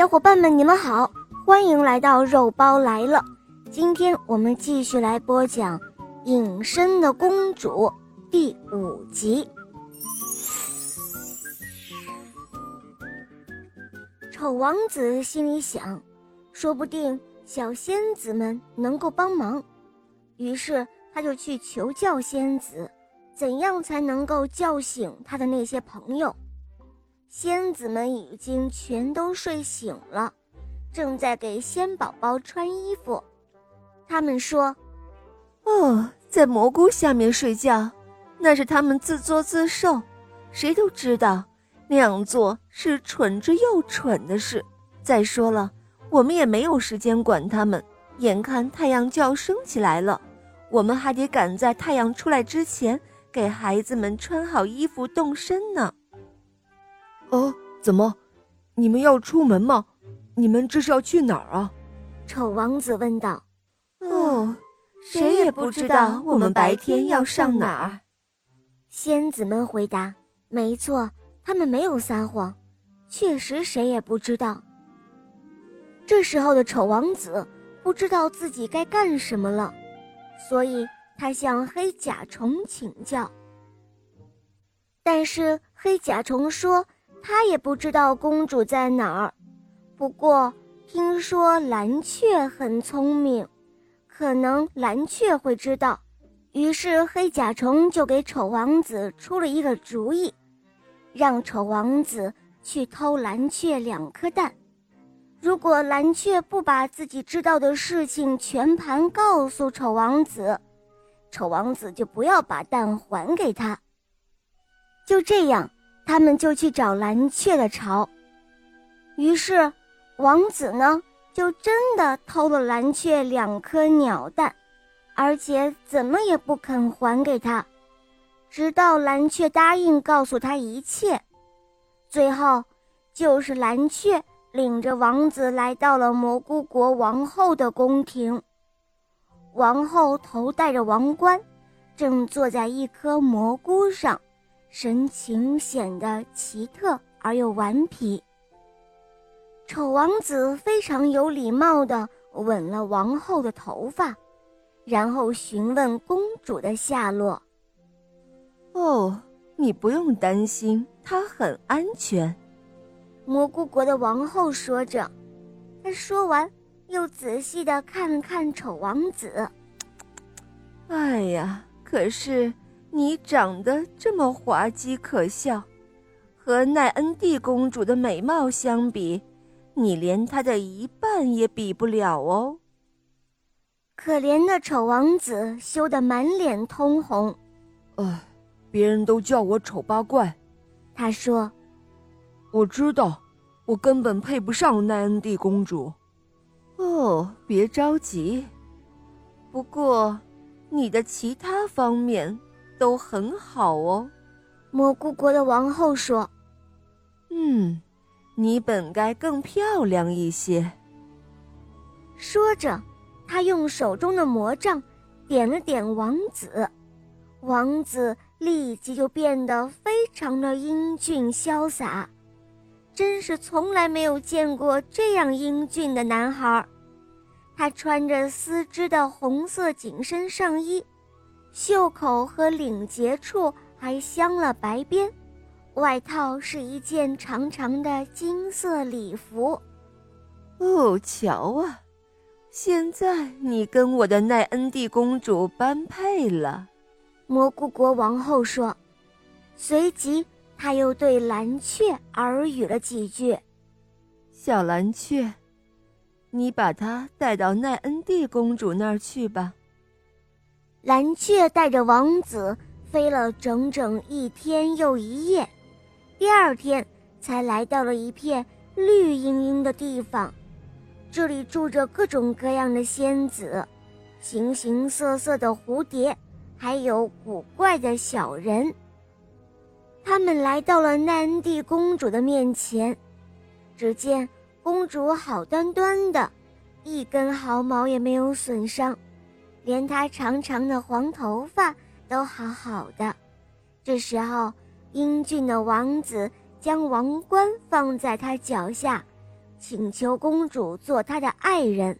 小伙伴们，你们好，欢迎来到肉包来了。今天我们继续来播讲《隐身的公主》第五集。丑王子心里想，说不定小仙子们能够帮忙，于是他就去求教仙子，怎样才能够叫醒他的那些朋友。仙子们已经全都睡醒了，正在给仙宝宝穿衣服。他们说：“哦，在蘑菇下面睡觉，那是他们自作自受。谁都知道那样做是蠢之又蠢的事。再说了，我们也没有时间管他们。眼看太阳就要升起来了，我们还得赶在太阳出来之前给孩子们穿好衣服动身呢。”哦，怎么？你们要出门吗？你们这是要去哪儿啊？丑王子问道。哦，谁也不知道我们白天要上哪儿。仙子们回答：“没错，他们没有撒谎，确实谁也不知道。”这时候的丑王子不知道自己该干什么了，所以他向黑甲虫请教。但是黑甲虫说。他也不知道公主在哪儿，不过听说蓝雀很聪明，可能蓝雀会知道。于是黑甲虫就给丑王子出了一个主意，让丑王子去偷蓝雀两颗蛋。如果蓝雀不把自己知道的事情全盘告诉丑王子，丑王子就不要把蛋还给他。就这样。他们就去找蓝雀的巢，于是王子呢就真的偷了蓝雀两颗鸟蛋，而且怎么也不肯还给他，直到蓝雀答应告诉他一切。最后，就是蓝雀领着王子来到了蘑菇国王后的宫廷，王后头戴着王冠，正坐在一颗蘑菇上。神情显得奇特而又顽皮。丑王子非常有礼貌地吻了王后的头发，然后询问公主的下落。哦，你不用担心，她很安全。蘑菇国的王后说着，她说完又仔细地看了看丑王子。哎呀，可是。你长得这么滑稽可笑，和奈恩蒂公主的美貌相比，你连她的一半也比不了哦。可怜的丑王子羞得满脸通红。唉，别人都叫我丑八怪。他说：“我知道，我根本配不上奈恩蒂公主。”哦，别着急。不过，你的其他方面。都很好哦，蘑菇国的王后说：“嗯，你本该更漂亮一些。”说着，他用手中的魔杖点了点王子，王子立即就变得非常的英俊潇洒，真是从来没有见过这样英俊的男孩。他穿着丝织的红色紧身上衣。袖口和领结处还镶了白边，外套是一件长长的金色礼服。哦，瞧啊，现在你跟我的奈恩蒂公主般配了。蘑菇国王后说，随即他又对蓝雀耳语了几句：“小蓝雀，你把它带到奈恩蒂公主那儿去吧。”蓝雀带着王子飞了整整一天又一夜，第二天才来到了一片绿茵茵的地方。这里住着各种各样的仙子，形形色色的蝴蝶，还有古怪的小人。他们来到了奈恩蒂公主的面前，只见公主好端端的，一根毫毛也没有损伤。连他长长的黄头发都好好的。这时候，英俊的王子将王冠放在他脚下，请求公主做他的爱人。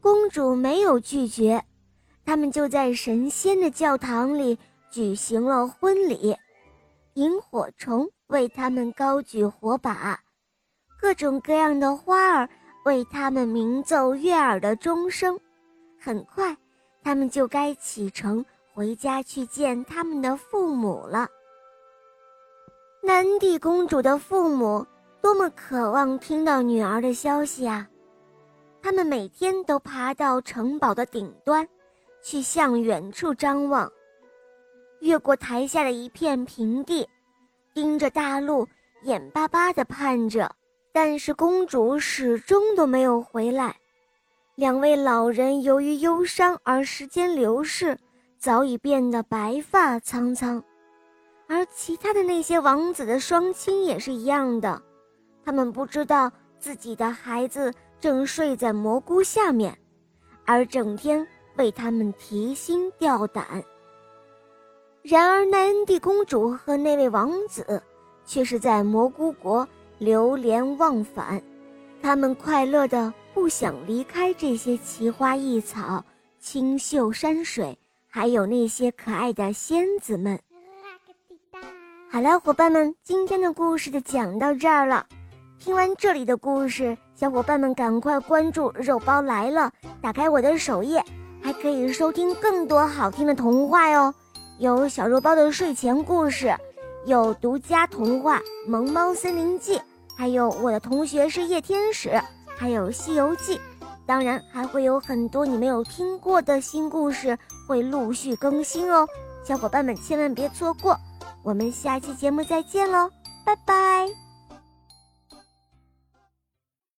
公主没有拒绝，他们就在神仙的教堂里举行了婚礼。萤火虫为他们高举火把，各种各样的花儿为他们鸣奏悦耳的钟声。很快，他们就该启程回家去见他们的父母了。南帝公主的父母多么渴望听到女儿的消息啊！他们每天都爬到城堡的顶端，去向远处张望。越过台下的一片平地，盯着大路，眼巴巴地盼着。但是公主始终都没有回来。两位老人由于忧伤而时间流逝，早已变得白发苍苍。而其他的那些王子的双亲也是一样的，他们不知道自己的孩子正睡在蘑菇下面，而整天为他们提心吊胆。然而，奈恩蒂公主和那位王子却是在蘑菇国流连忘返，他们快乐的不想离开这些奇花异草、清秀山水，还有那些可爱的仙子们。好了，伙伴们，今天的故事就讲到这儿了。听完这里的故事，小伙伴们赶快关注“肉包来了”，打开我的首页，还可以收听更多好听的童话哟。有小肉包的睡前故事，有独家童话《萌猫森林记》，还有我的同学是夜天使，还有《西游记》，当然还会有很多你没有听过的新故事会陆续更新哦，小伙伴们千万别错过。我们下期节目再见喽，拜拜。